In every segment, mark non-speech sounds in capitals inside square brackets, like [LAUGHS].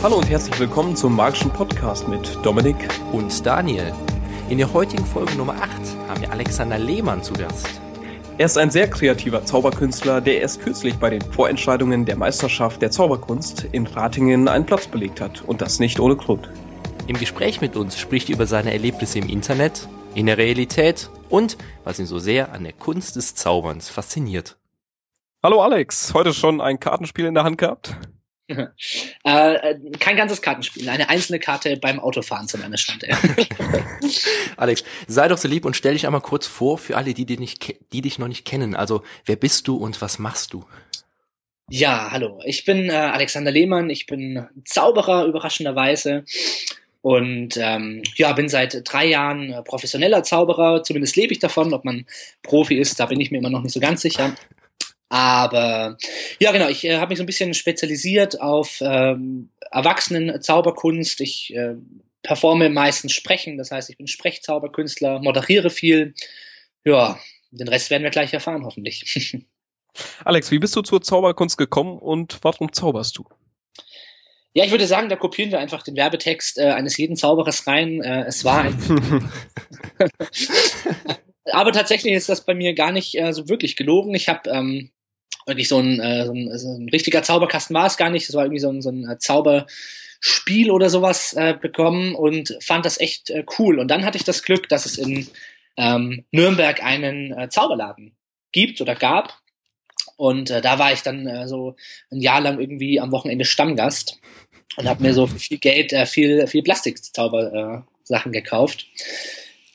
Hallo und herzlich willkommen zum magischen Podcast mit Dominik und Daniel. In der heutigen Folge Nummer 8 haben wir Alexander Lehmann zu Gast. Er ist ein sehr kreativer Zauberkünstler, der erst kürzlich bei den Vorentscheidungen der Meisterschaft der Zauberkunst in Ratingen einen Platz belegt hat und das nicht ohne Grund. Im Gespräch mit uns spricht er über seine Erlebnisse im Internet, in der Realität und was ihn so sehr an der Kunst des Zauberns fasziniert. Hallo Alex, heute schon ein Kartenspiel in der Hand gehabt? Äh, kein ganzes Kartenspiel, eine einzelne Karte beim Autofahren zu meiner Stand. Alex, sei doch so lieb und stell dich einmal kurz vor für alle, die, die, nicht, die dich noch nicht kennen. Also, wer bist du und was machst du? Ja, hallo. Ich bin äh, Alexander Lehmann. Ich bin Zauberer überraschenderweise und ähm, ja, bin seit drei Jahren äh, professioneller Zauberer. Zumindest lebe ich davon. Ob man Profi ist, da bin ich mir immer noch nicht so ganz sicher. Aber ja, genau, ich äh, habe mich so ein bisschen spezialisiert auf ähm, Erwachsenen-Zauberkunst. Ich äh, performe meistens Sprechen, das heißt, ich bin Sprechzauberkünstler, moderiere viel. Ja, den Rest werden wir gleich erfahren, hoffentlich. [LAUGHS] Alex, wie bist du zur Zauberkunst gekommen und warum zauberst du? Ja, ich würde sagen, da kopieren wir einfach den Werbetext äh, eines jeden Zauberers rein. Äh, es war ein. [LAUGHS] [LAUGHS] Aber tatsächlich ist das bei mir gar nicht äh, so wirklich gelogen. Ich habe ähm, wirklich so ein, äh, so, ein, so ein richtiger Zauberkasten war es gar nicht. Das war irgendwie so ein, so ein äh, Zauberspiel oder sowas äh, bekommen und fand das echt äh, cool. Und dann hatte ich das Glück, dass es in ähm, Nürnberg einen äh, Zauberladen gibt oder gab. Und äh, da war ich dann äh, so ein Jahr lang irgendwie am Wochenende Stammgast und habe mir so viel Geld äh, viel, viel Plastikzauber-Sachen äh, gekauft.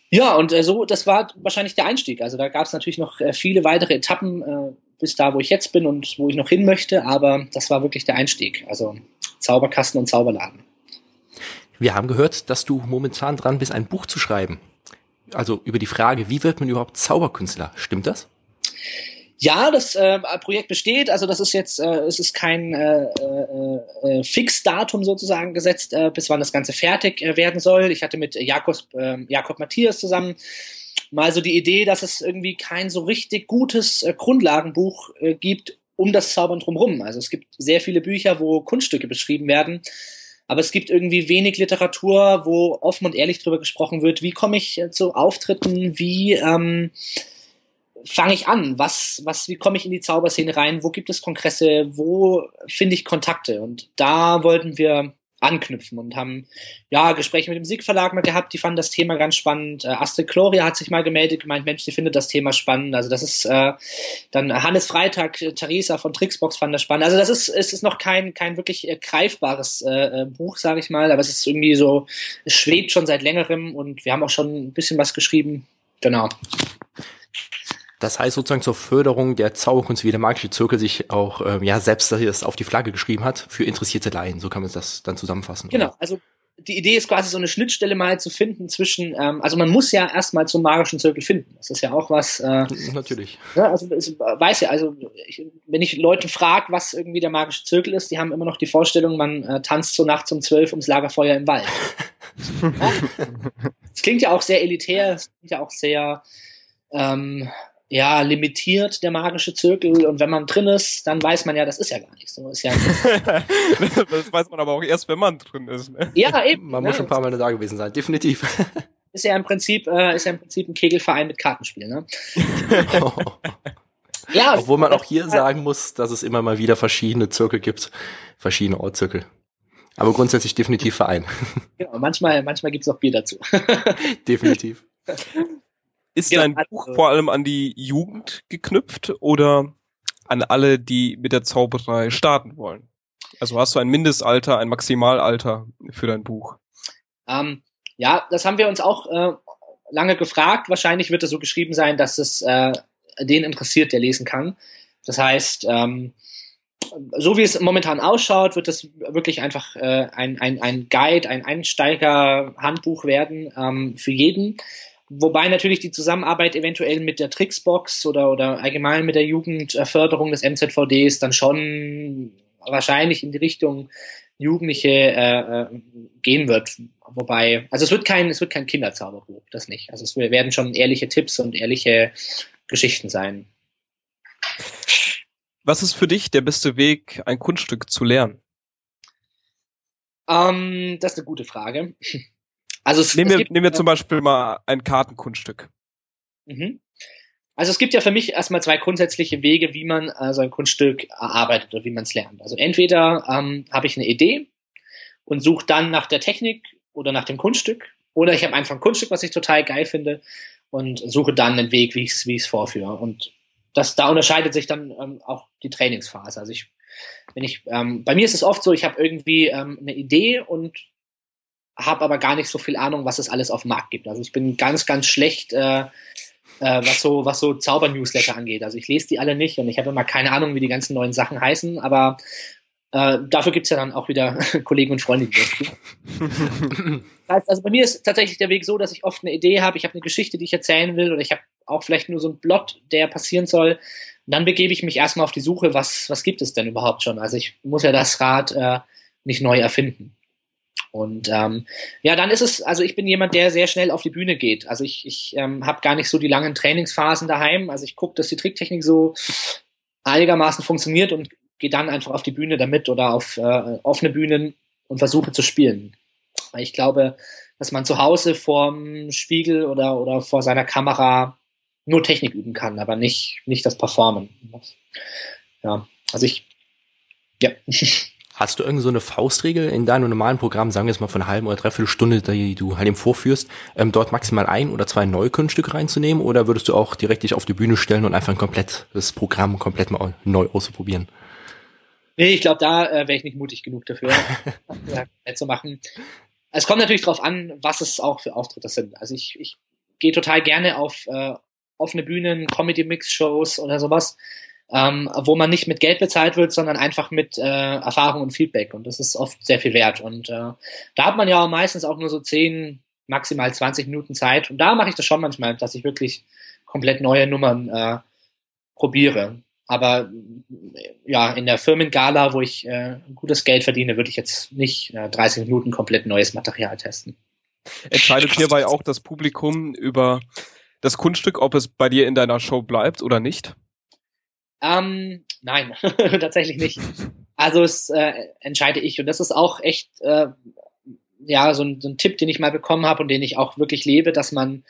Ja, und äh, so, das war wahrscheinlich der Einstieg. Also da gab es natürlich noch äh, viele weitere Etappen, äh, bis da, wo ich jetzt bin und wo ich noch hin möchte, aber das war wirklich der Einstieg. Also Zauberkasten und Zauberladen. Wir haben gehört, dass du momentan dran bist, ein Buch zu schreiben. Also über die Frage, wie wird man überhaupt Zauberkünstler? Stimmt das? Ja, das äh, Projekt besteht. Also das ist jetzt, äh, es ist kein äh, äh, äh, Fixdatum sozusagen gesetzt, äh, bis wann das Ganze fertig äh, werden soll. Ich hatte mit Jakob, äh, Jakob Matthias zusammen mal so die Idee, dass es irgendwie kein so richtig gutes äh, Grundlagenbuch äh, gibt um das Zaubern drumherum. Also es gibt sehr viele Bücher, wo Kunststücke beschrieben werden, aber es gibt irgendwie wenig Literatur, wo offen und ehrlich darüber gesprochen wird, wie komme ich äh, zu Auftritten, wie ähm, fange ich an, was, was, wie komme ich in die Zauberszene rein, wo gibt es Kongresse, wo finde ich Kontakte? Und da wollten wir anknüpfen und haben ja Gespräche mit dem Musikverlag mal gehabt, die fanden das Thema ganz spannend. Äh, Astrid Gloria hat sich mal gemeldet, gemeint, Mensch, die findet das Thema spannend. Also das ist äh, dann Hannes Freitag, äh, Theresa von Trixbox fand das spannend. Also das ist es ist noch kein kein wirklich äh, greifbares äh, äh Buch, sage ich mal, aber es ist irgendwie so es schwebt schon seit längerem und wir haben auch schon ein bisschen was geschrieben. Genau. Das heißt sozusagen zur Förderung der Zauberkunst, wie der magische Zirkel sich auch ähm, ja selbst das auf die Flagge geschrieben hat, für interessierte Laien. So kann man das dann zusammenfassen. Genau, oder? also die Idee ist quasi so eine Schnittstelle mal zu finden zwischen, ähm, also man muss ja erstmal zum magischen Zirkel finden. Das ist ja auch was. Äh, Natürlich. Ja, also ich weiß ja, also ich, wenn ich Leute frage, was irgendwie der magische Zirkel ist, die haben immer noch die Vorstellung, man äh, tanzt so nachts um zwölf ums Lagerfeuer im Wald. [LAUGHS] ja? Das klingt ja auch sehr elitär, das klingt ja auch sehr ähm, ja, limitiert, der magische Zirkel. Und wenn man drin ist, dann weiß man ja, das ist ja gar nicht so. Ist ja [LAUGHS] das weiß man aber auch erst, wenn man drin ist. Ne? Ja, eben. Man ja, muss schon ein paar Mal da gewesen sein, definitiv. [LAUGHS] Ist ja im Prinzip, äh, ist ja im Prinzip ein Kegelverein mit Kartenspiel, ne? [LAUGHS] ja, Obwohl man auch hier sagen muss, dass es immer mal wieder verschiedene Zirkel gibt, verschiedene Ortzirkel. Aber grundsätzlich definitiv Verein. Genau, manchmal, manchmal gibt's auch Bier dazu. definitiv. Ist genau, dein Buch also, vor allem an die Jugend geknüpft oder an alle, die mit der Zauberei starten wollen? Also hast du ein Mindestalter, ein Maximalalter für dein Buch? Ähm, ja, das haben wir uns auch äh, lange gefragt. Wahrscheinlich wird es so geschrieben sein, dass es äh, den interessiert, der lesen kann. Das heißt, ähm, so wie es momentan ausschaut, wird das wirklich einfach äh, ein, ein, ein Guide, ein Einsteiger-Handbuch werden ähm, für jeden. Wobei natürlich die Zusammenarbeit eventuell mit der Trixbox oder, oder allgemein mit der Jugendförderung des MZVDs dann schon wahrscheinlich in die Richtung Jugendliche äh, äh, gehen wird. Wobei, also es wird kein, es wird kein Kinderzauberbuch, das nicht. Also es werden schon ehrliche Tipps und ehrliche Geschichten sein. Was ist für dich der beste Weg, ein Kunststück zu lernen? Ähm, das ist eine gute Frage. Also es, nehmen, wir, gibt, nehmen wir zum Beispiel mal ein Kartenkunststück. Mhm. Also es gibt ja für mich erstmal zwei grundsätzliche Wege, wie man äh, so ein Kunststück erarbeitet oder wie man es lernt. Also entweder ähm, habe ich eine Idee und suche dann nach der Technik oder nach dem Kunststück, oder ich habe einfach ein Kunststück, was ich total geil finde und suche dann einen Weg, wie ich es wie ich's vorführe. Und das da unterscheidet sich dann ähm, auch die Trainingsphase. Also ich, wenn ich, ähm, bei mir ist es oft so, ich habe irgendwie ähm, eine Idee und habe aber gar nicht so viel Ahnung, was es alles auf dem Markt gibt. Also ich bin ganz, ganz schlecht, äh, äh, was so, was so Zauber-Newsletter angeht. Also ich lese die alle nicht und ich habe immer keine Ahnung, wie die ganzen neuen Sachen heißen, aber äh, dafür gibt's ja dann auch wieder [LAUGHS] Kollegen und Freunde, die [LAUGHS] das heißt, also bei mir ist tatsächlich der Weg so, dass ich oft eine Idee habe, ich habe eine Geschichte, die ich erzählen will, oder ich habe auch vielleicht nur so einen Plot, der passieren soll. Und dann begebe ich mich erstmal auf die Suche, was, was gibt es denn überhaupt schon? Also ich muss ja das Rad äh, nicht neu erfinden. Und ähm, ja, dann ist es, also ich bin jemand, der sehr schnell auf die Bühne geht. Also ich, ich ähm, habe gar nicht so die langen Trainingsphasen daheim. Also ich gucke, dass die Tricktechnik so einigermaßen funktioniert und gehe dann einfach auf die Bühne damit oder auf äh, offene Bühnen und versuche zu spielen. Weil ich glaube, dass man zu Hause vorm Spiegel oder, oder vor seiner Kamera nur Technik üben kann, aber nicht, nicht das Performen. Ja, also ich, ja. [LAUGHS] Hast du irgend so eine Faustregel in deinem normalen Programm, sagen wir jetzt mal von einer halben oder dreiviertel Stunde, die du halt eben vorführst, ähm, dort maximal ein oder zwei neue Kunststücke reinzunehmen oder würdest du auch direkt dich auf die Bühne stellen und einfach ein komplett das Programm komplett mal neu auszuprobieren? Nee, ich glaube, da äh, wäre ich nicht mutig genug dafür, [LAUGHS] ja, zu machen. Es kommt natürlich darauf an, was es auch für Auftritte sind. Also ich, ich gehe total gerne auf äh, offene Bühnen, Comedy-Mix-Shows oder sowas ähm, wo man nicht mit Geld bezahlt wird, sondern einfach mit äh, Erfahrung und Feedback. Und das ist oft sehr viel wert. Und äh, da hat man ja meistens auch nur so 10, maximal 20 Minuten Zeit. Und da mache ich das schon manchmal, dass ich wirklich komplett neue Nummern äh, probiere. Aber ja, in der Firmengala, wo ich äh, gutes Geld verdiene, würde ich jetzt nicht äh, 30 Minuten komplett neues Material testen. Entscheidet hierbei auch das Publikum über das Kunststück, ob es bei dir in deiner Show bleibt oder nicht? Ähm, nein, [LAUGHS] tatsächlich nicht. Also es äh, entscheide ich und das ist auch echt äh, ja so ein, so ein Tipp, den ich mal bekommen habe und den ich auch wirklich lebe, dass man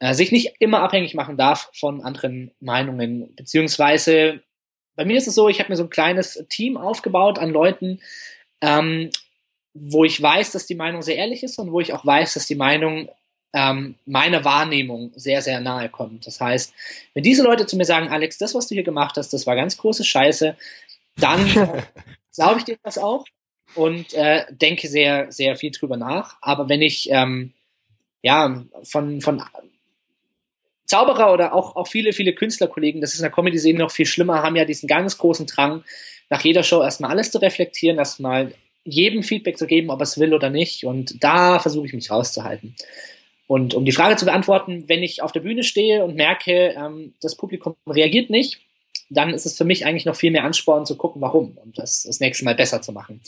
äh, sich nicht immer abhängig machen darf von anderen Meinungen. Beziehungsweise bei mir ist es so, ich habe mir so ein kleines Team aufgebaut an Leuten, ähm, wo ich weiß, dass die Meinung sehr ehrlich ist und wo ich auch weiß, dass die Meinung ähm, meiner Wahrnehmung sehr, sehr nahe kommt. Das heißt, wenn diese Leute zu mir sagen, Alex, das, was du hier gemacht hast, das war ganz große Scheiße, dann [LAUGHS] glaube ich dir das auch und äh, denke sehr, sehr viel drüber nach. Aber wenn ich ähm, ja von, von Zauberer oder auch, auch viele, viele Künstlerkollegen, das ist in der Comedy-Szene noch viel schlimmer, haben ja diesen ganz großen Drang, nach jeder Show erstmal alles zu reflektieren, erstmal jedem Feedback zu geben, ob er es will oder nicht. Und da versuche ich mich rauszuhalten. Und um die Frage zu beantworten, wenn ich auf der Bühne stehe und merke, ähm, das Publikum reagiert nicht, dann ist es für mich eigentlich noch viel mehr Ansporn zu gucken, warum und das das nächste Mal besser zu machen.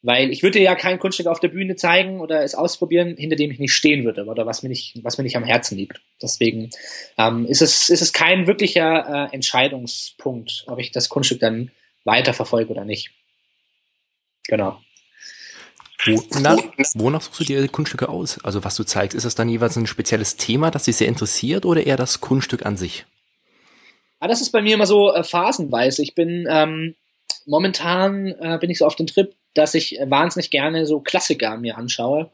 Weil ich würde ja kein Kunststück auf der Bühne zeigen oder es ausprobieren, hinter dem ich nicht stehen würde oder was mir nicht, was mir nicht am Herzen liegt. Deswegen ähm, ist, es, ist es kein wirklicher äh, Entscheidungspunkt, ob ich das Kunststück dann weiterverfolge oder nicht. Genau. Wonach, wonach suchst du dir Kunststücke aus? Also was du zeigst, ist das dann jeweils ein spezielles Thema, das dich sehr interessiert oder eher das Kunststück an sich? Ah, das ist bei mir immer so äh, phasenweise. Ich bin ähm, momentan äh, bin ich so auf den Trip, dass ich wahnsinnig gerne so Klassiker mir anschaue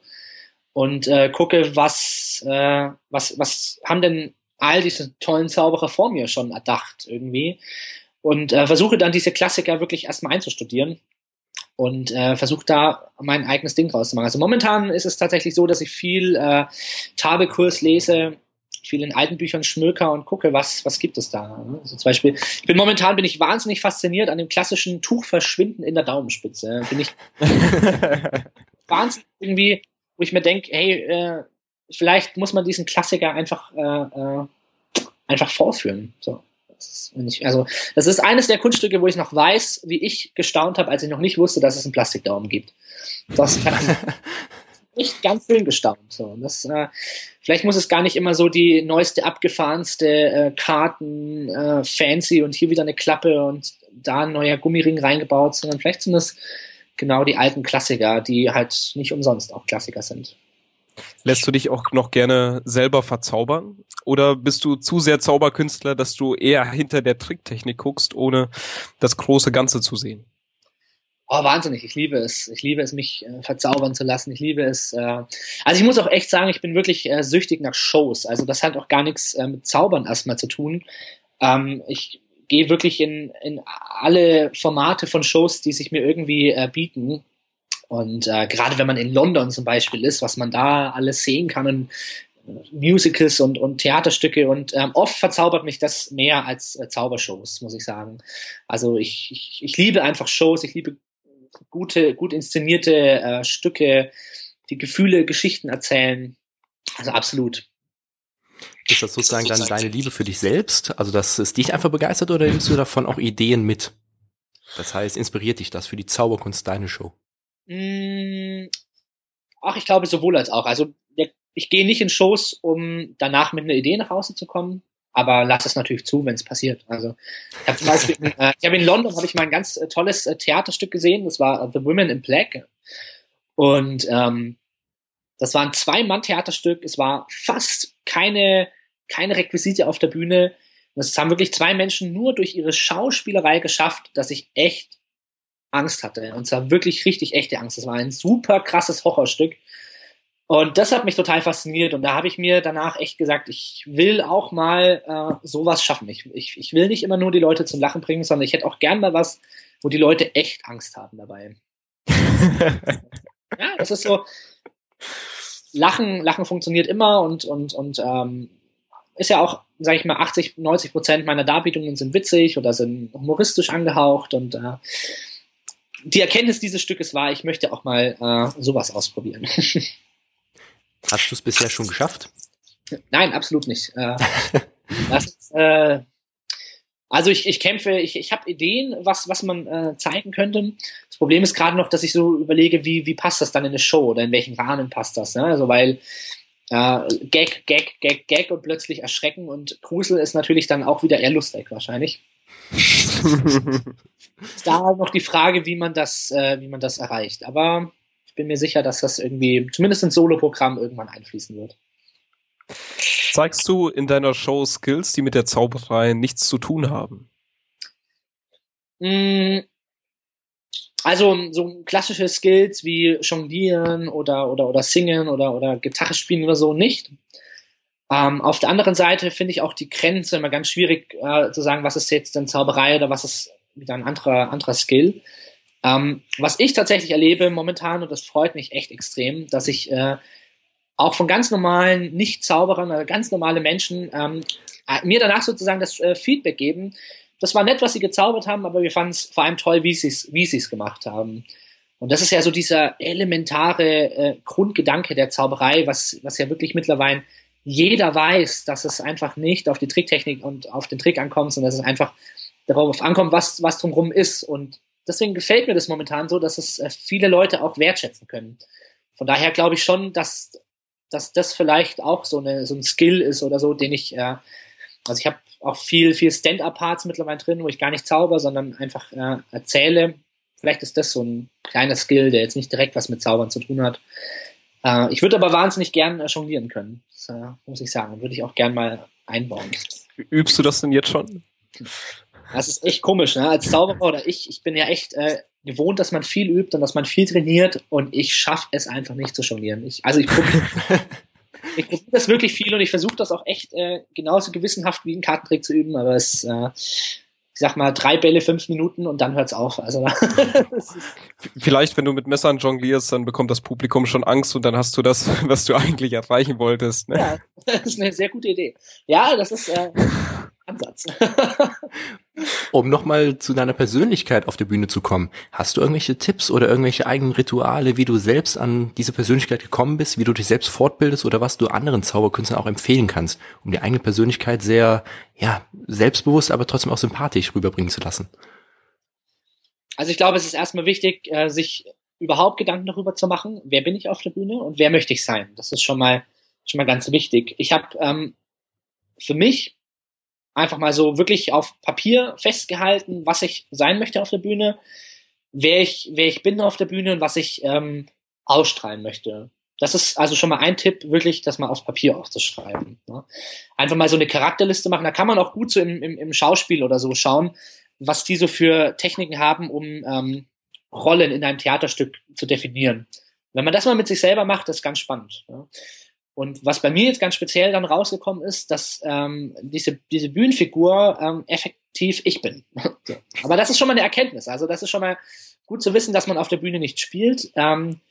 und äh, gucke, was, äh, was, was haben denn all diese tollen Zauberer vor mir schon erdacht irgendwie und äh, versuche dann diese Klassiker wirklich erstmal einzustudieren und äh, versuche da mein eigenes Ding draus zu machen. Also momentan ist es tatsächlich so, dass ich viel äh, Tabelkurs lese, viel in alten Büchern schmöker und gucke, was, was gibt es da. Also zum Beispiel, ich bin momentan bin ich wahnsinnig fasziniert an dem klassischen Tuchverschwinden in der Daumenspitze. Bin ich [LAUGHS] wahnsinnig irgendwie, wo ich mir denke, hey, äh, vielleicht muss man diesen Klassiker einfach, äh, äh, einfach vorführen. So. Das ist, also, das ist eines der Kunststücke, wo ich noch weiß, wie ich gestaunt habe, als ich noch nicht wusste, dass es einen Plastikdaumen gibt. Das hat [LAUGHS] nicht ganz schön gestaunt. So. Das, äh, vielleicht muss es gar nicht immer so die neueste, abgefahrenste äh, Karten, äh, fancy und hier wieder eine Klappe und da ein neuer Gummiring reingebaut, sondern vielleicht sind das genau die alten Klassiker, die halt nicht umsonst auch Klassiker sind. Lässt du dich auch noch gerne selber verzaubern? Oder bist du zu sehr Zauberkünstler, dass du eher hinter der Tricktechnik guckst, ohne das große Ganze zu sehen? Oh, wahnsinnig. Ich liebe es. Ich liebe es, mich äh, verzaubern zu lassen. Ich liebe es. Äh, also ich muss auch echt sagen, ich bin wirklich äh, süchtig nach Shows. Also das hat auch gar nichts äh, mit Zaubern erstmal zu tun. Ähm, ich gehe wirklich in, in alle Formate von Shows, die sich mir irgendwie äh, bieten. Und äh, gerade wenn man in London zum Beispiel ist, was man da alles sehen kann und Musicals und, und Theaterstücke und ähm, oft verzaubert mich das mehr als äh, Zaubershows, muss ich sagen. Also ich, ich, ich liebe einfach Shows, ich liebe gute, gut inszenierte äh, Stücke, die Gefühle, Geschichten erzählen. Also absolut. Ist das sozusagen dann deine Liebe für dich selbst? Also, dass es dich einfach begeistert oder nimmst du davon auch Ideen mit? Das heißt, inspiriert dich das für die Zauberkunst deine Show? Mm, ach, ich glaube sowohl als auch. Also, ich gehe nicht in Shows, um danach mit einer Idee nach Hause zu kommen, aber lass es natürlich zu, wenn es passiert. Also ich habe zum Beispiel, äh, ich habe in London habe ich mal ein ganz äh, tolles äh, Theaterstück gesehen. Das war The Women in Black und ähm, das war ein Zwei-Mann-Theaterstück. Es war fast keine keine Requisite auf der Bühne. Das haben wirklich zwei Menschen nur durch ihre Schauspielerei geschafft, dass ich echt Angst hatte. Und zwar wirklich richtig echte Angst. Das war ein super krasses Horrorstück. Und das hat mich total fasziniert. Und da habe ich mir danach echt gesagt, ich will auch mal äh, sowas schaffen. Ich, ich, ich will nicht immer nur die Leute zum Lachen bringen, sondern ich hätte auch gern mal was, wo die Leute echt Angst haben dabei. [LAUGHS] ja, das ist so. Lachen, Lachen funktioniert immer und, und, und ähm, ist ja auch, sage ich mal, 80, 90 Prozent meiner Darbietungen sind witzig oder sind humoristisch angehaucht und äh, die Erkenntnis dieses Stückes war, ich möchte auch mal äh, sowas ausprobieren. [LAUGHS] Hast du es bisher schon geschafft? Nein, absolut nicht. Äh, [LAUGHS] ist, äh, also ich, ich kämpfe, ich, ich habe Ideen, was, was man äh, zeigen könnte. Das Problem ist gerade noch, dass ich so überlege, wie, wie passt das dann in eine Show oder in welchen Rahmen passt das. Ne? Also weil äh, Gag, Gag, Gag, Gag und plötzlich erschrecken und Grusel ist natürlich dann auch wieder eher lustig wahrscheinlich. [LAUGHS] ist da noch die Frage, wie man das, äh, wie man das erreicht. Aber bin mir sicher, dass das irgendwie zumindest ins Solo-Programm irgendwann einfließen wird. Zeigst du in deiner Show Skills, die mit der Zauberei nichts zu tun haben? Mm, also so klassische Skills wie Jonglieren oder, oder, oder Singen oder, oder Gitarre spielen oder so nicht. Ähm, auf der anderen Seite finde ich auch die Grenze immer ganz schwierig äh, zu sagen, was ist jetzt denn Zauberei oder was ist wieder ein anderer, anderer Skill. Ähm, was ich tatsächlich erlebe momentan, und das freut mich echt extrem, dass ich äh, auch von ganz normalen Nicht-Zauberern, also ganz normale Menschen ähm, äh, mir danach sozusagen das äh, Feedback geben. Das war nett, was sie gezaubert haben, aber wir fanden es vor allem toll, wie sie es wie sie's gemacht haben. Und das ist ja so dieser elementare äh, Grundgedanke der Zauberei, was, was ja wirklich mittlerweile jeder weiß, dass es einfach nicht auf die Tricktechnik und auf den Trick ankommt, sondern dass es einfach darauf ankommt, was, was drumherum ist. Und deswegen gefällt mir das momentan so, dass es äh, viele Leute auch wertschätzen können. Von daher glaube ich schon, dass, dass das vielleicht auch so, eine, so ein Skill ist oder so, den ich, äh, also ich habe auch viel, viel Stand-up-Parts mittlerweile drin, wo ich gar nicht zauber, sondern einfach äh, erzähle. Vielleicht ist das so ein kleiner Skill, der jetzt nicht direkt was mit Zaubern zu tun hat. Äh, ich würde aber wahnsinnig gern äh, jonglieren können. Das äh, muss ich sagen. Würde ich auch gern mal einbauen. Übst du das denn jetzt schon? Das ist echt komisch, ne? Als Zauberer oder ich, ich bin ja echt äh, gewohnt, dass man viel übt und dass man viel trainiert und ich schaffe es einfach nicht zu jonglieren. Ich, also ich probiere [LAUGHS] ich probier das wirklich viel und ich versuche das auch echt äh, genauso gewissenhaft wie einen Kartentrick zu üben, aber es äh, ich sag mal, drei Bälle, fünf Minuten und dann hört's auf. Also [LAUGHS] Vielleicht, wenn du mit Messern jonglierst, dann bekommt das Publikum schon Angst und dann hast du das, [LAUGHS] was du eigentlich erreichen wolltest. Ne? Ja, das ist eine sehr gute Idee. Ja, das ist äh, Ansatz. [LAUGHS] um nochmal zu deiner Persönlichkeit auf der Bühne zu kommen, hast du irgendwelche Tipps oder irgendwelche eigenen Rituale, wie du selbst an diese Persönlichkeit gekommen bist, wie du dich selbst fortbildest oder was du anderen Zauberkünstlern auch empfehlen kannst, um die eigene Persönlichkeit sehr, ja, selbstbewusst, aber trotzdem auch sympathisch rüberbringen zu lassen? Also ich glaube, es ist erstmal wichtig, äh, sich überhaupt Gedanken darüber zu machen, wer bin ich auf der Bühne und wer möchte ich sein. Das ist schon mal schon mal ganz wichtig. Ich habe ähm, für mich einfach mal so wirklich auf Papier festgehalten, was ich sein möchte auf der Bühne. wer ich, wer ich bin auf der Bühne und was ich ähm, ausstrahlen möchte. Das ist also schon mal ein Tipp, wirklich das mal aufs Papier aufzuschreiben. Ne? Einfach mal so eine Charakterliste machen. Da kann man auch gut so im, im, im Schauspiel oder so schauen, was die so für Techniken haben, um ähm, Rollen in einem Theaterstück zu definieren. Wenn man das mal mit sich selber macht, ist ganz spannend. Ja? Und was bei mir jetzt ganz speziell dann rausgekommen ist, dass ähm, diese, diese Bühnenfigur ähm, effektiv ich bin. [LAUGHS] Aber das ist schon mal eine Erkenntnis. Also das ist schon mal gut zu wissen, dass man auf der Bühne nicht spielt. Ähm,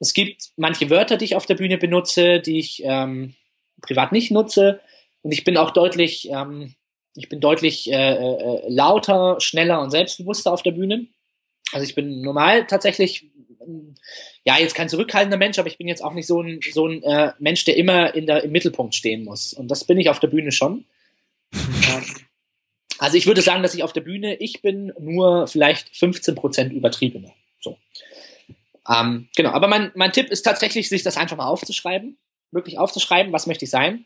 es gibt manche Wörter, die ich auf der Bühne benutze, die ich ähm, privat nicht nutze. Und ich bin auch deutlich, ähm, ich bin deutlich äh, äh, lauter, schneller und selbstbewusster auf der Bühne. Also ich bin normal tatsächlich, ja, jetzt kein zurückhaltender Mensch, aber ich bin jetzt auch nicht so ein, so ein äh, Mensch, der immer in der, im Mittelpunkt stehen muss. Und das bin ich auf der Bühne schon. [LAUGHS] Ähm, also ich würde sagen, dass ich auf der Bühne, ich bin nur vielleicht 15 Prozent übertriebener. So. Ähm, genau, aber mein, mein Tipp ist tatsächlich, sich das einfach mal aufzuschreiben, wirklich aufzuschreiben, was möchte ich sein.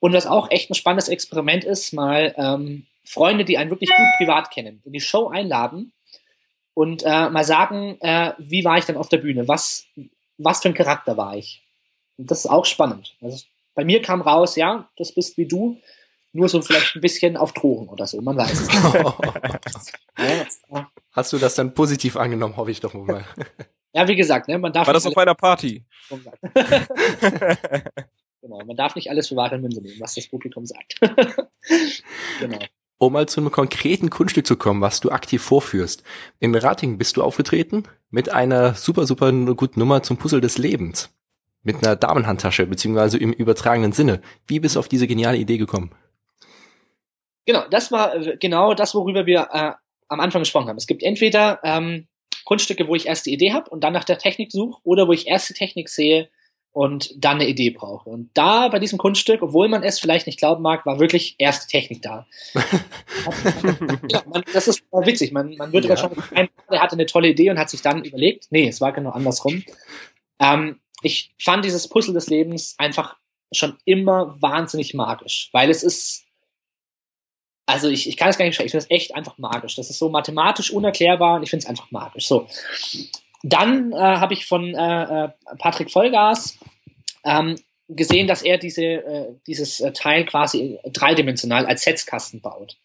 Und was auch echt ein spannendes Experiment ist, mal ähm, Freunde, die einen wirklich gut privat kennen, in die Show einladen und äh, mal sagen, äh, wie war ich denn auf der Bühne? Was, was für ein Charakter war ich? Und das ist auch spannend. Also bei mir kam raus, ja, das bist wie du, nur so vielleicht ein bisschen auf Drogen oder so, man weiß es nicht. [LAUGHS] Hast du das dann positiv angenommen, hoffe ich doch mal. Ja, wie gesagt, ne, man darf. War das auf einer Party? [LAUGHS] genau, man darf nicht alles für wahre Münze nehmen, was das Publikum sagt. [LAUGHS] genau. Um mal zu einem konkreten Kunststück zu kommen, was du aktiv vorführst. In Rating bist du aufgetreten mit einer super, super guten Nummer zum Puzzle des Lebens. Mit einer Damenhandtasche, beziehungsweise im übertragenen Sinne. Wie bist du auf diese geniale Idee gekommen? Genau, das war äh, genau das, worüber wir äh, am Anfang gesprochen haben. Es gibt entweder ähm, Kunststücke, wo ich erst die Idee habe und dann nach der Technik suche, oder wo ich erst die Technik sehe und dann eine Idee brauche. Und da bei diesem Kunststück, obwohl man es vielleicht nicht glauben mag, war wirklich erst Technik da. [LAUGHS] ja, man, das ist witzig. Man, man würde ja. schon ein, der hatte eine tolle Idee und hat sich dann überlegt, nee, es war genau andersrum. Ähm, ich fand dieses Puzzle des Lebens einfach schon immer wahnsinnig magisch, weil es ist also ich, ich kann es gar nicht beschreiben, ich finde es echt einfach magisch. Das ist so mathematisch unerklärbar und ich finde es einfach magisch. So. Dann äh, habe ich von äh, äh, Patrick Vollgas ähm, gesehen, dass er diese, äh, dieses äh, Teil quasi dreidimensional als Setzkasten baut.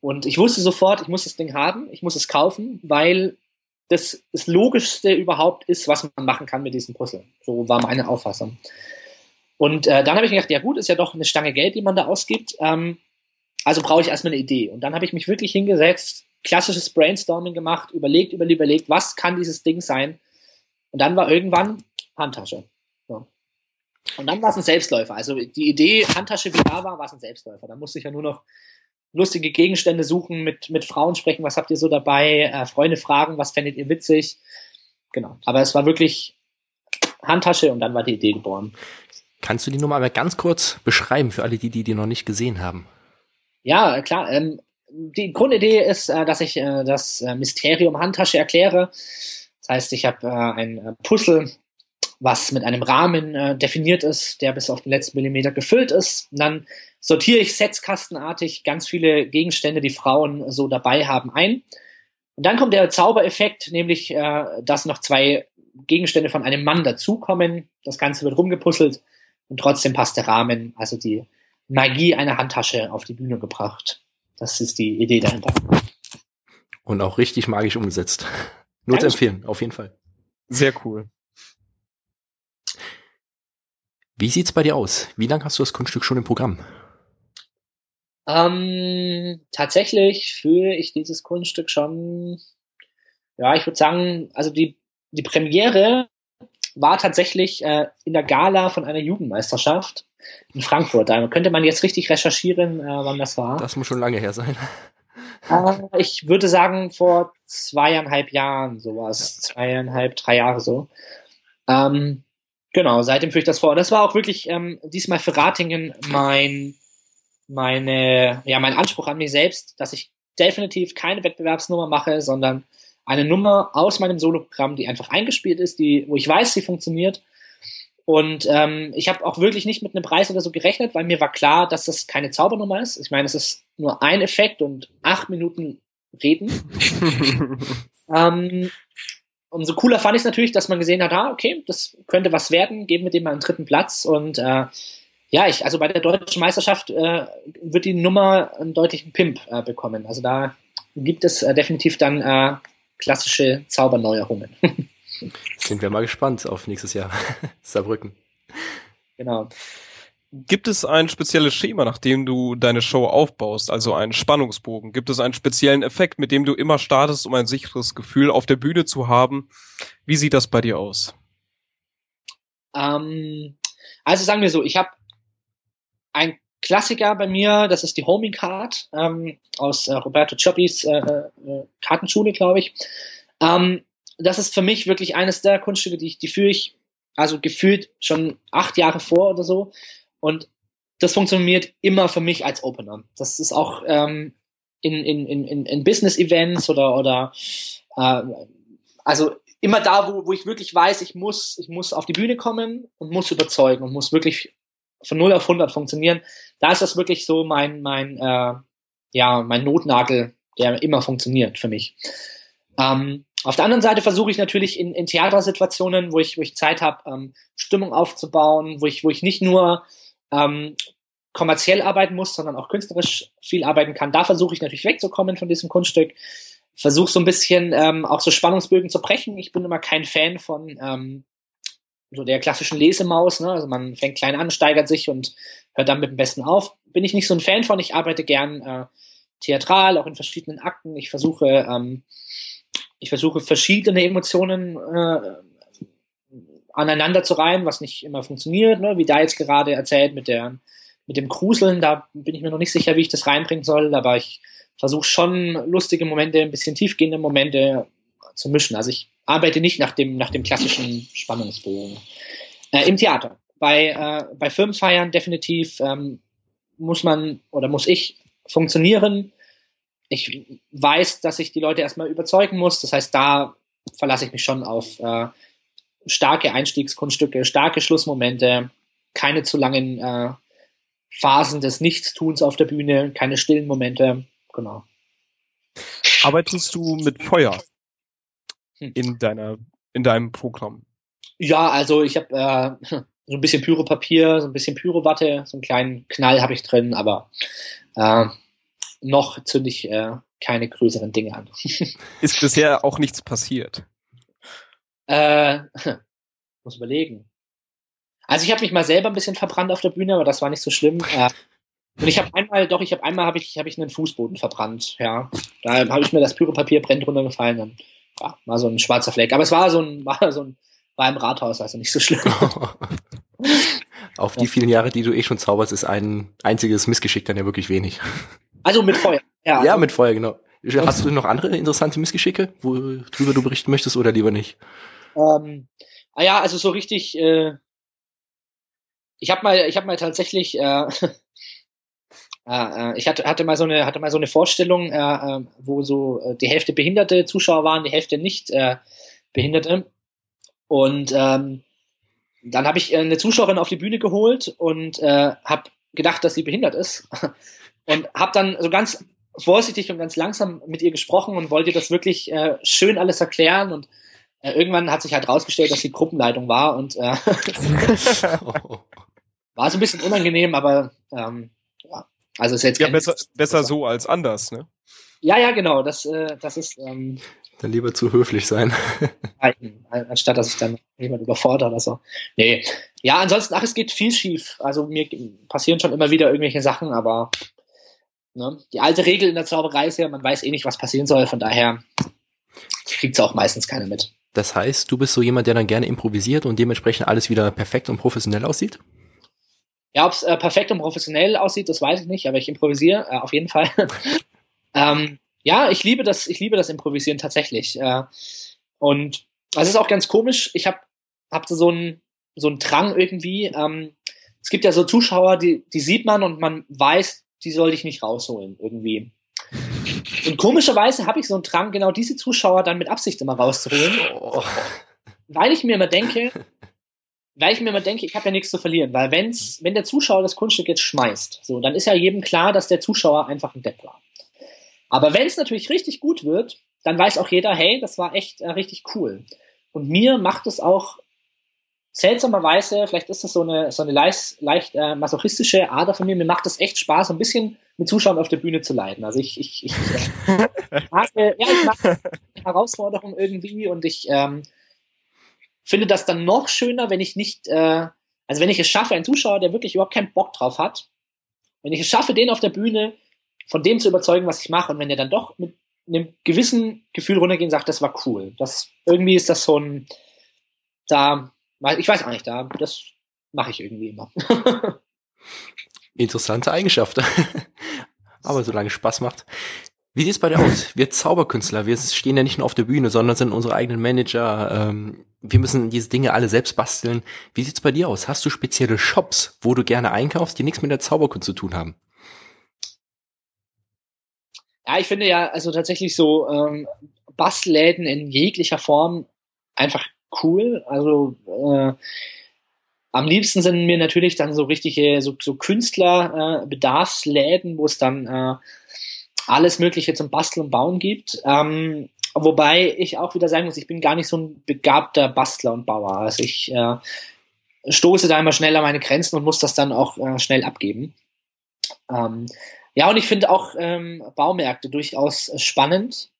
Und ich wusste sofort, ich muss das Ding haben, ich muss es kaufen, weil das das Logischste überhaupt ist, was man machen kann mit diesem Puzzle. So war meine Auffassung. Und äh, dann habe ich gedacht, ja gut, ist ja doch eine Stange Geld, die man da ausgibt. Ähm, also brauche ich erstmal eine Idee. Und dann habe ich mich wirklich hingesetzt, klassisches Brainstorming gemacht, überlegt, überlegt, überlegt, was kann dieses Ding sein? Und dann war irgendwann Handtasche. So. Und dann war es ein Selbstläufer. Also die Idee, Handtasche wie da war, war es ein Selbstläufer. Da musste ich ja nur noch lustige Gegenstände suchen, mit, mit Frauen sprechen, was habt ihr so dabei, äh, Freunde fragen, was fändet ihr witzig. Genau. Aber es war wirklich Handtasche und dann war die Idee geboren. Kannst du die Nummer mal ganz kurz beschreiben für alle, die die, die noch nicht gesehen haben? Ja, klar. Ähm, die Grundidee ist, äh, dass ich äh, das äh, Mysterium Handtasche erkläre. Das heißt, ich habe ein Puzzle, was mit einem Rahmen definiert ist, der bis auf den letzten Millimeter gefüllt ist. Und dann sortiere ich setzkastenartig ganz viele Gegenstände, die Frauen so dabei haben, ein. Und dann kommt der Zaubereffekt, nämlich, dass noch zwei Gegenstände von einem Mann dazukommen. Das Ganze wird rumgepuzzelt und trotzdem passt der Rahmen, also die Magie einer Handtasche auf die Bühne gebracht. Das ist die Idee dahinter. Und auch richtig magisch umgesetzt. [LAUGHS] Nur zu empfehlen, auf jeden Fall. Sehr cool. Wie sieht's bei dir aus? Wie lange hast du das Kunststück schon im Programm? Ähm, tatsächlich führe ich dieses Kunststück schon, ja, ich würde sagen, also die, die Premiere war tatsächlich äh, in der Gala von einer Jugendmeisterschaft in Frankfurt. Da könnte man jetzt richtig recherchieren, äh, wann das war. Das muss schon lange her sein. Äh, ich würde sagen, vor zweieinhalb Jahren sowas. Ja. Zweieinhalb, drei Jahre so. Ähm, genau, seitdem führe ich das vor. Und das war auch wirklich ähm, diesmal für Ratingen mein, meine, ja, mein Anspruch an mich selbst, dass ich definitiv keine Wettbewerbsnummer mache, sondern eine Nummer aus meinem Soloprogramm, die einfach eingespielt ist, die, wo ich weiß, sie funktioniert und ähm, ich habe auch wirklich nicht mit einem Preis oder so gerechnet, weil mir war klar, dass das keine Zaubernummer ist. Ich meine, es ist nur ein Effekt und acht Minuten reden. [LAUGHS] ähm, umso cooler fand ich es natürlich, dass man gesehen hat, ah, okay, das könnte was werden, geben wir dem mal einen dritten Platz und äh, ja, ich, also bei der deutschen Meisterschaft äh, wird die Nummer einen deutlichen Pimp äh, bekommen. Also da gibt es äh, definitiv dann äh, klassische Zauberneuerungen. [LAUGHS] Sind wir mal gespannt auf nächstes Jahr. [LAUGHS] Saarbrücken. Genau. Gibt es ein spezielles Schema, nach dem du deine Show aufbaust, also einen Spannungsbogen? Gibt es einen speziellen Effekt, mit dem du immer startest, um ein sicheres Gefühl auf der Bühne zu haben? Wie sieht das bei dir aus? Ähm, also sagen wir so, ich habe ein Klassiker bei mir, das ist die Homing Card ähm, aus äh, Roberto Cioppis äh, äh, Kartenschule, glaube ich. Ähm, das ist für mich wirklich eines der Kunststücke, die ich, die führe ich also gefühlt schon acht Jahre vor oder so. Und das funktioniert immer für mich als Opener. Das ist auch ähm, in, in, in, in Business-Events oder, oder äh, also immer da, wo, wo ich wirklich weiß, ich muss, ich muss auf die Bühne kommen und muss überzeugen und muss wirklich von 0 auf 100 funktionieren. Da ist das wirklich so mein, mein, äh, ja, mein Notnagel, der immer funktioniert für mich. Ähm, auf der anderen Seite versuche ich natürlich in, in Theatersituationen, wo ich, wo ich Zeit habe, ähm, Stimmung aufzubauen, wo ich, wo ich nicht nur ähm, kommerziell arbeiten muss, sondern auch künstlerisch viel arbeiten kann. Da versuche ich natürlich wegzukommen von diesem Kunststück. Versuche so ein bisschen ähm, auch so Spannungsbögen zu brechen. Ich bin immer kein Fan von ähm, so der klassischen Lesemaus. Ne? Also man fängt klein an, steigert sich und hört dann mit dem Besten auf. Bin ich nicht so ein Fan von. Ich arbeite gern äh, theatral, auch in verschiedenen Akten. Ich versuche, ähm, ich versuche verschiedene Emotionen äh, aneinander zu reihen, was nicht immer funktioniert, ne? wie da jetzt gerade erzählt mit der mit dem Gruseln, da bin ich mir noch nicht sicher, wie ich das reinbringen soll, aber ich versuche schon lustige Momente, ein bisschen tiefgehende Momente zu mischen. Also ich arbeite nicht nach dem, nach dem klassischen Spannungsbogen. Äh, Im Theater. Bei, äh, bei Firmenfeiern definitiv ähm, muss man oder muss ich funktionieren. Ich weiß, dass ich die Leute erstmal überzeugen muss. Das heißt, da verlasse ich mich schon auf äh, starke Einstiegskunststücke, starke Schlussmomente, keine zu langen äh, Phasen des Nichtstuns auf der Bühne, keine stillen Momente. Genau. Arbeitest du mit Feuer hm. in deiner in deinem Programm? Ja, also ich habe äh, so ein bisschen Pyropapier, so ein bisschen Pyrowatte, so einen kleinen Knall habe ich drin, aber äh, noch zünde ich äh, keine größeren Dinge an. [LAUGHS] Ist bisher auch nichts passiert. Äh, [LAUGHS] muss überlegen. Also ich habe mich mal selber ein bisschen verbrannt auf der Bühne, aber das war nicht so schlimm. Äh, und ich habe einmal, doch, ich habe einmal habe ich, hab ich einen Fußboden verbrannt, ja. Da habe ich mir das Pyropapier brennt runtergefallen, dann ja, war so ein schwarzer Fleck. Aber es war so ein, [LAUGHS] war so ein, war im Rathaus, also nicht so schlimm. Auf die vielen Jahre, die du eh schon zauberst, ist ein einziges Missgeschick dann ja wirklich wenig. Also mit Feuer. Ja, also ja mit Feuer, genau. Hast du noch andere interessante Missgeschicke, worüber du berichten möchtest oder lieber nicht? Ähm, ah ja, also so richtig. Äh, ich habe mal, ich habe mal tatsächlich. [LAUGHS] Äh, äh, ich hatte, hatte mal so eine, hatte mal so eine Vorstellung, äh, äh, wo so äh, die Hälfte behinderte Zuschauer waren, die Hälfte nicht äh, behinderte. Und ähm, dann habe ich eine Zuschauerin auf die Bühne geholt und äh, habe gedacht, dass sie behindert ist [LAUGHS] und habe dann so ganz vorsichtig und ganz langsam mit ihr gesprochen und wollte das wirklich äh, schön alles erklären und äh, irgendwann hat sich halt rausgestellt, dass sie Gruppenleitung war und äh, [LAUGHS] war so ein bisschen unangenehm, aber ähm, ja, also ist jetzt ja besser, besser so als anders, ne? Ja, ja, genau. Das, äh, das ist ähm, dann lieber zu höflich sein. [LAUGHS] anstatt dass ich dann jemand überfordere oder so. Nee. Ja, ansonsten, ach, es geht viel schief. Also mir passieren schon immer wieder irgendwelche Sachen, aber ne, die alte Regel in der Zauberei ist ja, man weiß eh nicht, was passieren soll, von daher kriegt es auch meistens keiner mit. Das heißt, du bist so jemand, der dann gerne improvisiert und dementsprechend alles wieder perfekt und professionell aussieht? Ja, ob es äh, perfekt und professionell aussieht, das weiß ich nicht, aber ich improvisiere äh, auf jeden Fall. [LAUGHS] ähm, ja, ich liebe das, ich liebe das Improvisieren tatsächlich. Äh, und es ist auch ganz komisch. Ich habe hab so einen so einen Drang irgendwie. Ähm, es gibt ja so Zuschauer, die, die sieht man und man weiß, die soll ich nicht rausholen irgendwie. Und komischerweise habe ich so einen Drang, genau diese Zuschauer dann mit Absicht immer rauszuholen. Oh. Weil ich mir immer denke, weil ich mir immer denke, ich habe ja nichts zu verlieren. Weil wenn's, wenn der Zuschauer das Kunststück jetzt schmeißt, so, dann ist ja jedem klar, dass der Zuschauer einfach ein Depp war. Aber wenn es natürlich richtig gut wird, dann weiß auch jeder, hey, das war echt äh, richtig cool. Und mir macht es auch seltsamerweise, vielleicht ist das so eine, so eine leicht, leicht äh, masochistische Ader von mir, mir macht es echt Spaß, ein bisschen mit Zuschauern auf der Bühne zu leiden. Also ich, ich, ich, äh, [LAUGHS] mag, äh, ja, ich mag Herausforderung irgendwie und ich ähm, finde das dann noch schöner, wenn ich nicht, äh, also wenn ich es schaffe, einen Zuschauer, der wirklich überhaupt keinen Bock drauf hat, wenn ich es schaffe, den auf der Bühne von dem zu überzeugen, was ich mache, und wenn er dann doch mit einem gewissen Gefühl runtergeht und sagt, das war cool. Das irgendwie ist das so ein, da, ich weiß auch nicht, da, das mache ich irgendwie immer. [LAUGHS] Interessante Eigenschaft. [LAUGHS] Aber solange Spaß macht. Wie sieht's bei dir aus? Wir Zauberkünstler, wir stehen ja nicht nur auf der Bühne, sondern sind unsere eigenen Manager. Ähm, wir müssen diese Dinge alle selbst basteln. Wie sieht's bei dir aus? Hast du spezielle Shops, wo du gerne einkaufst, die nichts mit der Zauberkunst zu tun haben? Ja, ich finde ja, also tatsächlich so ähm, Bassläden in jeglicher Form einfach cool. Also äh, am liebsten sind mir natürlich dann so richtige, so, so Künstlerbedarfsläden, äh, wo es dann äh, alles Mögliche zum Basteln und Bauen gibt. Ähm, wobei ich auch wieder sagen muss, ich bin gar nicht so ein begabter Bastler und Bauer. Also ich äh, stoße da immer schnell an meine Grenzen und muss das dann auch äh, schnell abgeben. Ähm, ja, und ich finde auch ähm, Baumärkte durchaus spannend.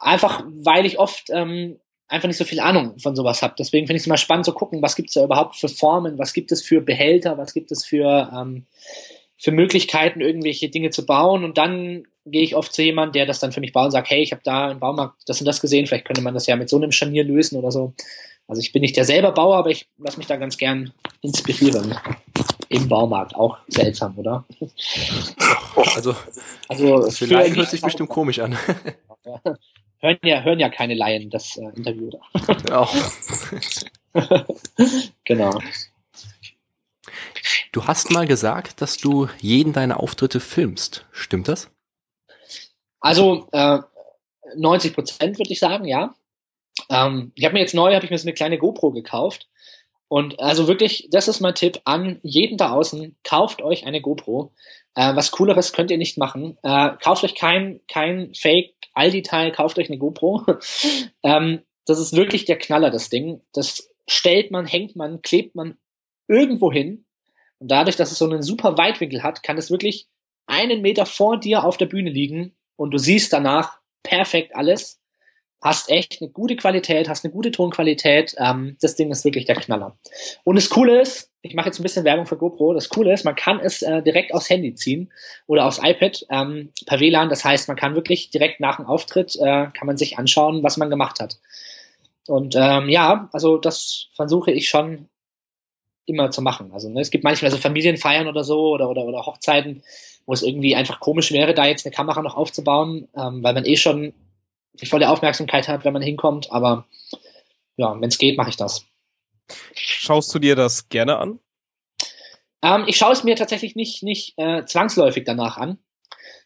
Einfach, weil ich oft ähm, einfach nicht so viel Ahnung von sowas habe. Deswegen finde ich es immer spannend zu gucken, was gibt es da überhaupt für Formen, was gibt es für Behälter, was gibt es für, ähm, für Möglichkeiten, irgendwelche Dinge zu bauen. Und dann gehe ich oft zu jemandem, der das dann für mich baut und sagt, hey, ich habe da im Baumarkt das und das gesehen, vielleicht könnte man das ja mit so einem Scharnier lösen oder so. Also ich bin nicht der selber Bauer, aber ich lasse mich da ganz gern inspirieren im Baumarkt. Auch seltsam, oder? [LAUGHS] Also, also das Laien hört sich bestimmt komisch an. [LAUGHS] hören ja, hören ja keine Laien das äh, Interview da. Auch. [LAUGHS] genau. Du hast mal gesagt, dass du jeden deine Auftritte filmst. Stimmt das? Also äh, 90 Prozent würde ich sagen, ja. Ähm, ich habe mir jetzt neu, habe ich mir so eine kleine GoPro gekauft und also wirklich, das ist mein Tipp an jeden da außen, kauft euch eine GoPro. Äh, was cooleres könnt ihr nicht machen. Äh, kauft euch kein, kein Fake Aldi-Teil, kauft euch eine GoPro. [LAUGHS] ähm, das ist wirklich der Knaller, das Ding. Das stellt man, hängt man, klebt man irgendwo hin. Und dadurch, dass es so einen super Weitwinkel hat, kann es wirklich einen Meter vor dir auf der Bühne liegen und du siehst danach perfekt alles hast echt eine gute Qualität, hast eine gute Tonqualität. Ähm, das Ding ist wirklich der Knaller. Und das Coole ist, ich mache jetzt ein bisschen Werbung für GoPro. Das Coole ist, man kann es äh, direkt aufs Handy ziehen oder aufs iPad ähm, per WLAN. Das heißt, man kann wirklich direkt nach dem Auftritt äh, kann man sich anschauen, was man gemacht hat. Und ähm, ja, also das versuche ich schon immer zu machen. Also ne, es gibt manchmal so Familienfeiern oder so oder, oder, oder Hochzeiten, wo es irgendwie einfach komisch wäre, da jetzt eine Kamera noch aufzubauen, ähm, weil man eh schon die volle Aufmerksamkeit hat, wenn man hinkommt. Aber ja, wenn es geht, mache ich das. Schaust du dir das gerne an? Ähm, ich schaue es mir tatsächlich nicht, nicht äh, zwangsläufig danach an.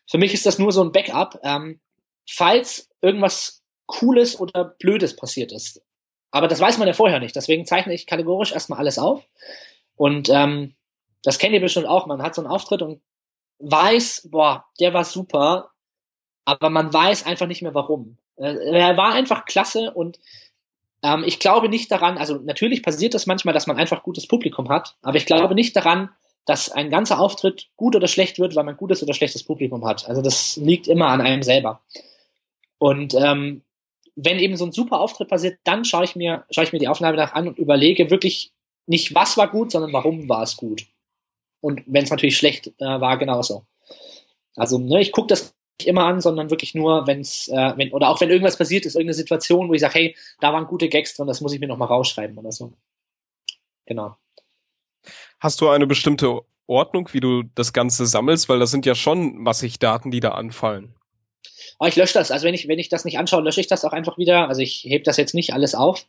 Für mich ist das nur so ein Backup, ähm, falls irgendwas Cooles oder Blödes passiert ist. Aber das weiß man ja vorher nicht. Deswegen zeichne ich kategorisch erstmal alles auf. Und ähm, das kennt ihr bestimmt auch. Man hat so einen Auftritt und weiß, boah, der war super, aber man weiß einfach nicht mehr warum. Äh, er war einfach klasse und ähm, ich glaube nicht daran, also natürlich passiert das manchmal, dass man einfach gutes Publikum hat, aber ich glaube nicht daran, dass ein ganzer Auftritt gut oder schlecht wird, weil man gutes oder schlechtes Publikum hat. Also das liegt immer an einem selber. Und ähm, wenn eben so ein super Auftritt passiert, dann schaue ich mir, schaue ich mir die Aufnahme nach an und überlege wirklich nicht, was war gut, sondern warum war es gut. Und wenn es natürlich schlecht äh, war, genauso. Also ne, ich gucke das immer an, sondern wirklich nur, wenn's, äh, wenn, oder auch wenn irgendwas passiert ist, irgendeine Situation, wo ich sage, hey, da waren gute Gags drin, das muss ich mir nochmal rausschreiben oder so. Genau. Hast du eine bestimmte Ordnung, wie du das Ganze sammelst? Weil das sind ja schon massig Daten, die da anfallen. Aber ich lösche das. Also wenn ich, wenn ich das nicht anschaue, lösche ich das auch einfach wieder. Also ich hebe das jetzt nicht alles auf.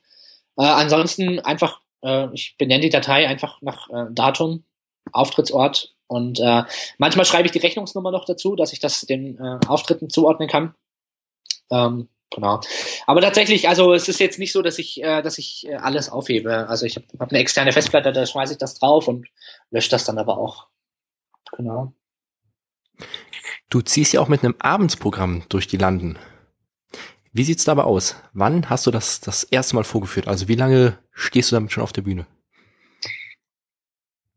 Äh, ansonsten einfach, äh, ich benenne die Datei einfach nach äh, Datum, Auftrittsort und äh, manchmal schreibe ich die Rechnungsnummer noch dazu, dass ich das den äh, Auftritten zuordnen kann. Ähm, genau. Aber tatsächlich, also es ist jetzt nicht so, dass ich, äh, dass ich äh, alles aufhebe. Also ich habe hab eine externe Festplatte, da schmeiße ich das drauf und lösche das dann aber auch. Genau. Du ziehst ja auch mit einem Abendsprogramm durch die Landen. Wie sieht's dabei aus? Wann hast du das das erste Mal vorgeführt? Also wie lange stehst du damit schon auf der Bühne?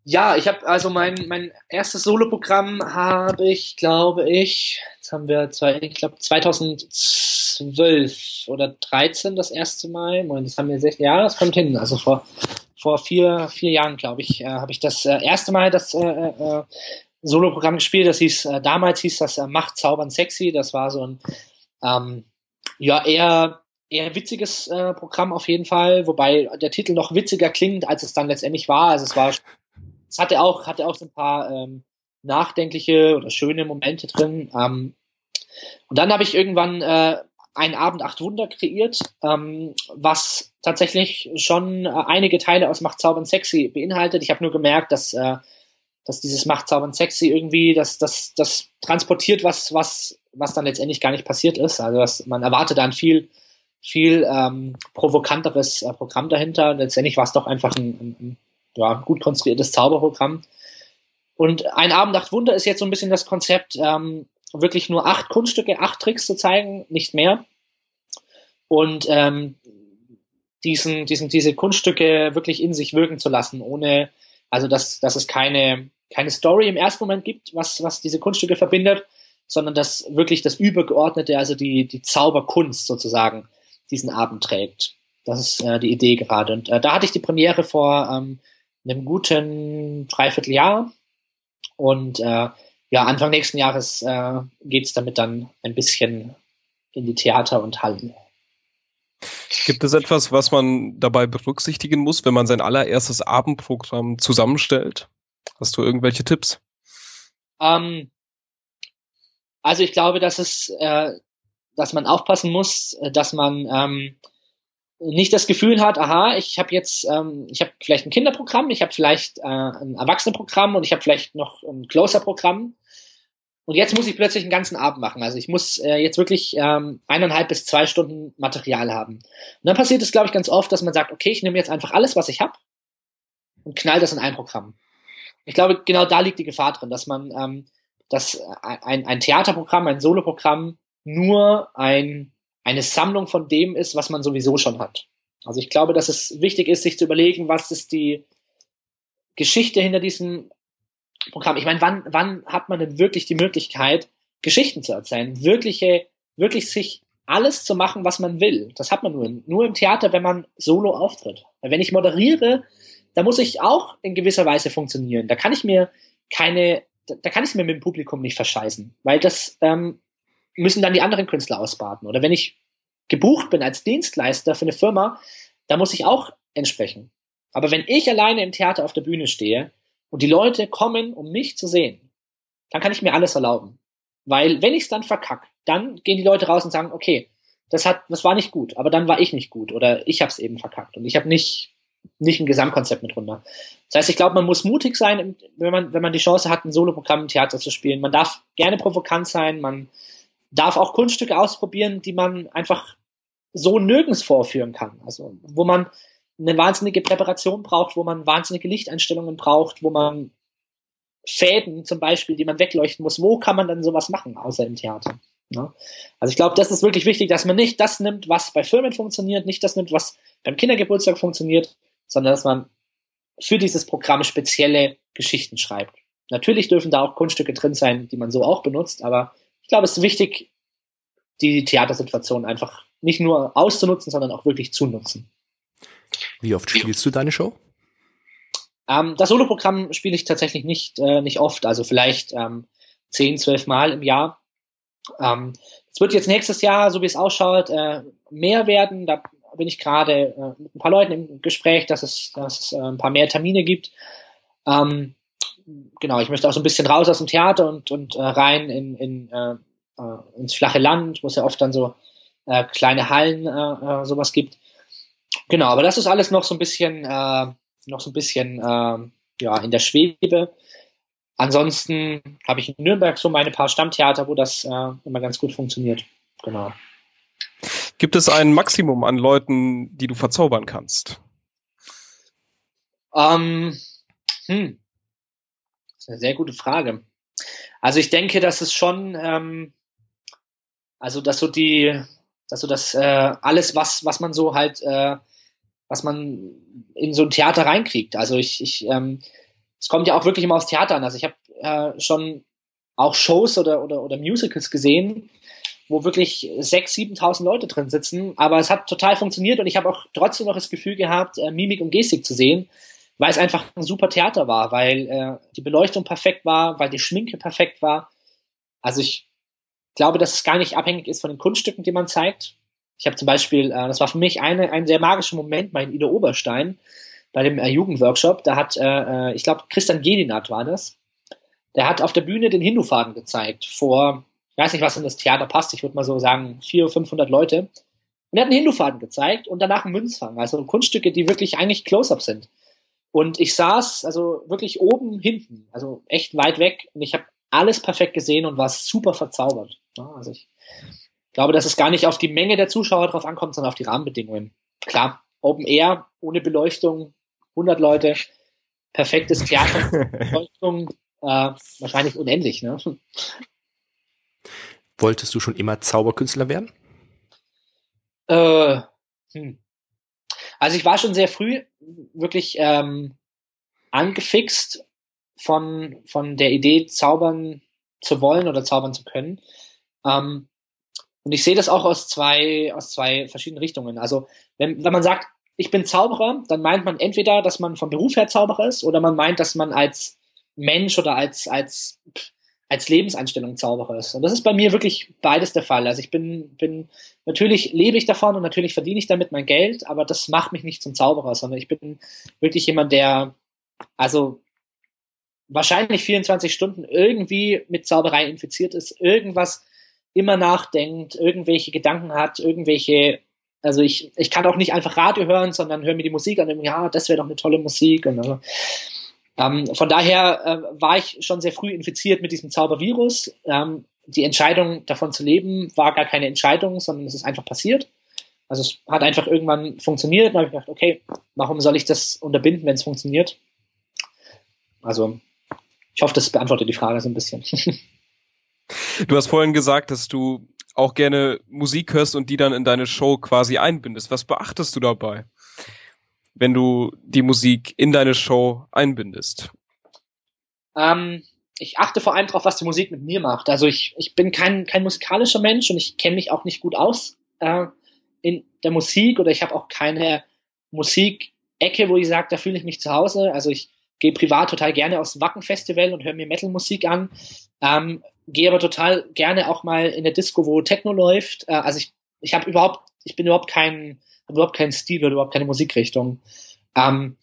Ja, ich habe also mein mein erstes Soloprogramm habe ich, glaube ich, jetzt haben wir zwei, ich glaube 2012 oder 13 das erste Mal. Moment, das haben wir sechs, ja, das kommt hin. Also vor vor vier vier Jahren, glaube ich, äh, habe ich das äh, erste Mal das äh, äh, Soloprogramm gespielt. Das hieß äh, damals hieß das äh, Macht Zaubern sexy. Das war so ein ähm, ja eher eher witziges äh, Programm auf jeden Fall, wobei der Titel noch witziger klingt, als es dann letztendlich war. Also es war es hatte auch, hatte auch so ein paar ähm, nachdenkliche oder schöne Momente drin. Ähm, und dann habe ich irgendwann äh, einen Abend acht Wunder kreiert, ähm, was tatsächlich schon äh, einige Teile aus Macht Zaubern Sexy beinhaltet. Ich habe nur gemerkt, dass, äh, dass dieses Macht Zaubern Sexy irgendwie, das, das, das transportiert was, was, was dann letztendlich gar nicht passiert ist. Also dass man erwartet dann viel, viel ähm, provokanteres äh, Programm dahinter. Letztendlich war es doch einfach ein, ein, ja, gut konstruiertes Zauberprogramm. Und ein Abend, acht Wunder ist jetzt so ein bisschen das Konzept, ähm, wirklich nur acht Kunststücke, acht Tricks zu zeigen, nicht mehr. Und ähm, diesen, diesen, diese Kunststücke wirklich in sich wirken zu lassen, ohne, also dass, dass es keine, keine Story im ersten Moment gibt, was, was diese Kunststücke verbindet, sondern dass wirklich das Übergeordnete, also die, die Zauberkunst sozusagen, diesen Abend trägt. Das ist äh, die Idee gerade. Und äh, da hatte ich die Premiere vor ähm, einem guten Dreivierteljahr. Und äh, ja, Anfang nächsten Jahres äh, geht es damit dann ein bisschen in die Theater und Hallen. Gibt es etwas, was man dabei berücksichtigen muss, wenn man sein allererstes Abendprogramm zusammenstellt? Hast du irgendwelche Tipps? Ähm, also ich glaube, dass es, äh, dass man aufpassen muss, dass man ähm, nicht das Gefühl hat, aha, ich habe jetzt, ähm, ich habe vielleicht ein Kinderprogramm, ich habe vielleicht äh, ein Erwachsenenprogramm und ich habe vielleicht noch ein Closer-Programm. Und jetzt muss ich plötzlich einen ganzen Abend machen. Also ich muss äh, jetzt wirklich ähm, eineinhalb bis zwei Stunden Material haben. Und dann passiert es, glaube ich, ganz oft, dass man sagt, okay, ich nehme jetzt einfach alles, was ich habe und knall das in ein Programm. Ich glaube, genau da liegt die Gefahr drin, dass man ähm, dass ein, ein Theaterprogramm, ein Soloprogramm nur ein eine Sammlung von dem ist, was man sowieso schon hat. Also ich glaube, dass es wichtig ist, sich zu überlegen, was ist die Geschichte hinter diesem Programm. Ich meine, wann, wann hat man denn wirklich die Möglichkeit, Geschichten zu erzählen? Wirkliche, wirklich sich alles zu machen, was man will. Das hat man nur, nur im Theater, wenn man solo auftritt. Wenn ich moderiere, da muss ich auch in gewisser Weise funktionieren. Da kann ich mir keine, da kann ich mir mit dem Publikum nicht verscheißen, weil das ähm, müssen dann die anderen Künstler ausbaden. Oder wenn ich gebucht bin als Dienstleister für eine Firma, da muss ich auch entsprechen. Aber wenn ich alleine im Theater auf der Bühne stehe und die Leute kommen, um mich zu sehen, dann kann ich mir alles erlauben. Weil wenn ich es dann verkack, dann gehen die Leute raus und sagen, okay, das hat, das war nicht gut, aber dann war ich nicht gut oder ich habe es eben verkackt und ich habe nicht nicht ein Gesamtkonzept mit runter. Das heißt, ich glaube, man muss mutig sein, wenn man wenn man die Chance hat, ein Soloprogramm im Theater zu spielen. Man darf gerne provokant sein, man darf auch Kunststücke ausprobieren, die man einfach so nirgends vorführen kann. Also wo man eine wahnsinnige Präparation braucht, wo man wahnsinnige Lichteinstellungen braucht, wo man Fäden zum Beispiel, die man wegleuchten muss. Wo kann man dann sowas machen, außer im Theater? Ne? Also ich glaube, das ist wirklich wichtig, dass man nicht das nimmt, was bei Firmen funktioniert, nicht das nimmt, was beim Kindergeburtstag funktioniert, sondern dass man für dieses Programm spezielle Geschichten schreibt. Natürlich dürfen da auch Kunststücke drin sein, die man so auch benutzt, aber ich glaube, es ist wichtig, die Theatersituation einfach nicht nur auszunutzen, sondern auch wirklich zu nutzen. Wie oft spielst du deine Show? Ähm, das Soloprogramm spiele ich tatsächlich nicht, äh, nicht oft, also vielleicht ähm, 10, 12 Mal im Jahr. Ähm, es wird jetzt nächstes Jahr, so wie es ausschaut, äh, mehr werden. Da bin ich gerade äh, mit ein paar Leuten im Gespräch, dass es, dass es äh, ein paar mehr Termine gibt. Ähm, genau, ich möchte auch so ein bisschen raus aus dem Theater und, und äh, rein in, in äh, äh, ins flache Land, wo es ja oft dann so äh, kleine Hallen äh, äh, sowas gibt. Genau, aber das ist alles noch so ein bisschen, äh, noch so ein bisschen äh, ja, in der Schwebe. Ansonsten habe ich in Nürnberg so meine paar Stammtheater, wo das äh, immer ganz gut funktioniert. Genau. Gibt es ein Maximum an Leuten, die du verzaubern kannst? Ähm, hm. Eine sehr gute Frage. Also ich denke, dass es schon, ähm, also dass so die, dass so das äh, alles, was was man so halt, äh, was man in so ein Theater reinkriegt. Also ich, ich ähm, es kommt ja auch wirklich immer aufs Theater an. Also ich habe äh, schon auch Shows oder, oder, oder Musicals gesehen, wo wirklich 6.000, 7.000 Leute drin sitzen. Aber es hat total funktioniert und ich habe auch trotzdem noch das Gefühl gehabt, äh, Mimik und Gestik zu sehen weil es einfach ein super Theater war, weil äh, die Beleuchtung perfekt war, weil die Schminke perfekt war. Also ich glaube, dass es gar nicht abhängig ist von den Kunststücken, die man zeigt. Ich habe zum Beispiel, äh, das war für mich eine, ein sehr magischer Moment bei Ida Oberstein bei dem äh, Jugendworkshop. Da hat, äh, äh ich glaube, Christian Gedinat war das. Der hat auf der Bühne den Hindu-Faden gezeigt vor, ich weiß nicht, was in das Theater passt, ich würde mal so sagen, 400, 500 Leute. Und er hat einen Hindu-Faden gezeigt und danach einen Münzfang, also Kunststücke, die wirklich eigentlich Close-Up sind. Und ich saß also wirklich oben hinten, also echt weit weg und ich habe alles perfekt gesehen und war super verzaubert. Also ich glaube, dass es gar nicht auf die Menge der Zuschauer drauf ankommt, sondern auf die Rahmenbedingungen. Klar, Open Air, ohne Beleuchtung, 100 Leute, perfektes Theater, Beleuchtung, [LAUGHS] äh, wahrscheinlich unendlich. Ne? Wolltest du schon immer Zauberkünstler werden? Äh, hm. Also ich war schon sehr früh wirklich ähm, angefixt von, von der Idee, zaubern zu wollen oder zaubern zu können. Ähm, und ich sehe das auch aus zwei, aus zwei verschiedenen Richtungen. Also wenn, wenn man sagt, ich bin Zauberer, dann meint man entweder, dass man vom Beruf her Zauberer ist, oder man meint, dass man als Mensch oder als, als als Lebenseinstellung Zauberer ist. Und das ist bei mir wirklich beides der Fall. Also ich bin, bin, natürlich lebe ich davon und natürlich verdiene ich damit mein Geld, aber das macht mich nicht zum Zauberer, sondern ich bin wirklich jemand, der, also wahrscheinlich 24 Stunden irgendwie mit Zauberei infiziert ist, irgendwas immer nachdenkt, irgendwelche Gedanken hat, irgendwelche, also ich, ich kann auch nicht einfach Radio hören, sondern höre mir die Musik an und ja, das wäre doch eine tolle Musik und also, ähm, von daher äh, war ich schon sehr früh infiziert mit diesem Zaubervirus. Ähm, die Entscheidung davon zu leben war gar keine Entscheidung, sondern es ist einfach passiert. Also es hat einfach irgendwann funktioniert. Dann habe ich gedacht, okay, warum soll ich das unterbinden, wenn es funktioniert? Also ich hoffe, das beantwortet die Frage so ein bisschen. [LAUGHS] du hast vorhin gesagt, dass du auch gerne Musik hörst und die dann in deine Show quasi einbindest. Was beachtest du dabei? Wenn du die Musik in deine Show einbindest? Ähm, ich achte vor allem darauf, was die Musik mit mir macht. Also ich, ich bin kein, kein musikalischer Mensch und ich kenne mich auch nicht gut aus äh, in der Musik oder ich habe auch keine Musikecke, wo ich sage, da fühle ich mich zu Hause. Also ich gehe privat total gerne aufs Wacken-Festival und höre mir Metal-Musik an. Ähm, gehe aber total gerne auch mal in der Disco, wo Techno läuft. Äh, also ich, ich habe überhaupt, ich bin überhaupt kein überhaupt keinen Stil oder überhaupt keine Musikrichtung. Ähm,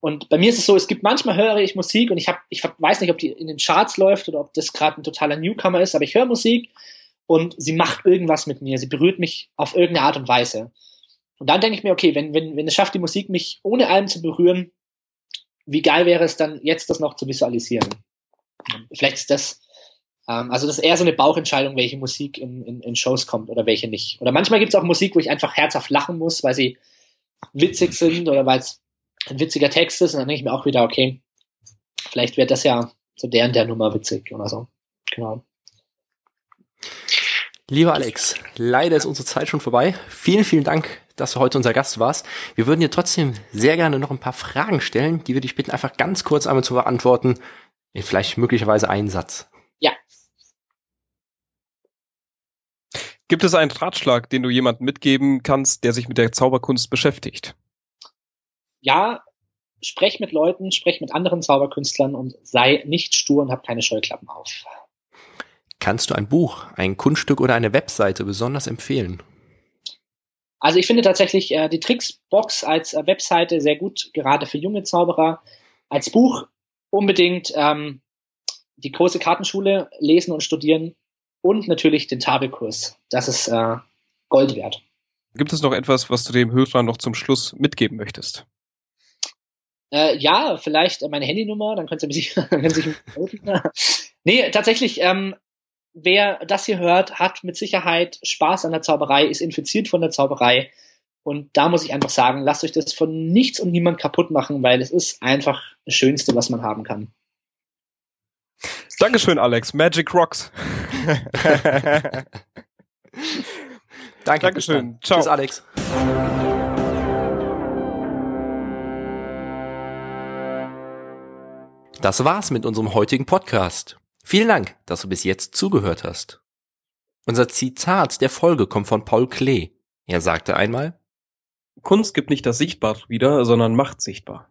und bei mir ist es so, es gibt manchmal höre ich Musik und ich habe, ich weiß nicht, ob die in den Charts läuft oder ob das gerade ein totaler Newcomer ist, aber ich höre Musik und sie macht irgendwas mit mir, sie berührt mich auf irgendeine Art und Weise. Und dann denke ich mir, okay, wenn, wenn, wenn es schafft, die Musik mich ohne allem zu berühren, wie geil wäre es dann, jetzt das noch zu visualisieren? Vielleicht ist das ähm, also das ist eher so eine Bauchentscheidung, welche Musik in, in, in Shows kommt oder welche nicht. Oder manchmal gibt es auch Musik, wo ich einfach herzhaft lachen muss, weil sie witzig sind oder weil es ein witziger Text ist. Und dann denke ich mir auch wieder, okay, vielleicht wird das ja so der und der Nummer witzig oder so. Genau. Lieber Alex, leider ist unsere Zeit schon vorbei. Vielen, vielen Dank, dass du heute unser Gast warst. Wir würden dir trotzdem sehr gerne noch ein paar Fragen stellen, die wir dich bitten, einfach ganz kurz einmal zu beantworten. Vielleicht möglicherweise einen Satz. Ja, Gibt es einen Ratschlag, den du jemandem mitgeben kannst, der sich mit der Zauberkunst beschäftigt? Ja, sprech mit Leuten, sprech mit anderen Zauberkünstlern und sei nicht stur und hab keine Scheuklappen auf. Kannst du ein Buch, ein Kunststück oder eine Webseite besonders empfehlen? Also ich finde tatsächlich äh, die Tricksbox als äh, Webseite sehr gut, gerade für junge Zauberer. Als Buch unbedingt ähm, die große Kartenschule lesen und studieren und natürlich den Tabelkurs. Das ist äh, Gold wert. Gibt es noch etwas, was du dem Hörer noch zum Schluss mitgeben möchtest? Äh, ja, vielleicht meine Handynummer, dann könnt ihr mich, [LAUGHS] können sich [LAUGHS] Nee, tatsächlich, ähm, wer das hier hört, hat mit Sicherheit Spaß an der Zauberei, ist infiziert von der Zauberei. Und da muss ich einfach sagen, lasst euch das von nichts und niemand kaputt machen, weil es ist einfach das Schönste, was man haben kann. Dankeschön, Alex. Magic Rocks. [LAUGHS] Danke. Dankeschön. Ciao. Tschüss, Alex. Das war's mit unserem heutigen Podcast. Vielen Dank, dass du bis jetzt zugehört hast. Unser Zitat der Folge kommt von Paul Klee. Er sagte einmal, Kunst gibt nicht das Sichtbar wieder, sondern macht sichtbar.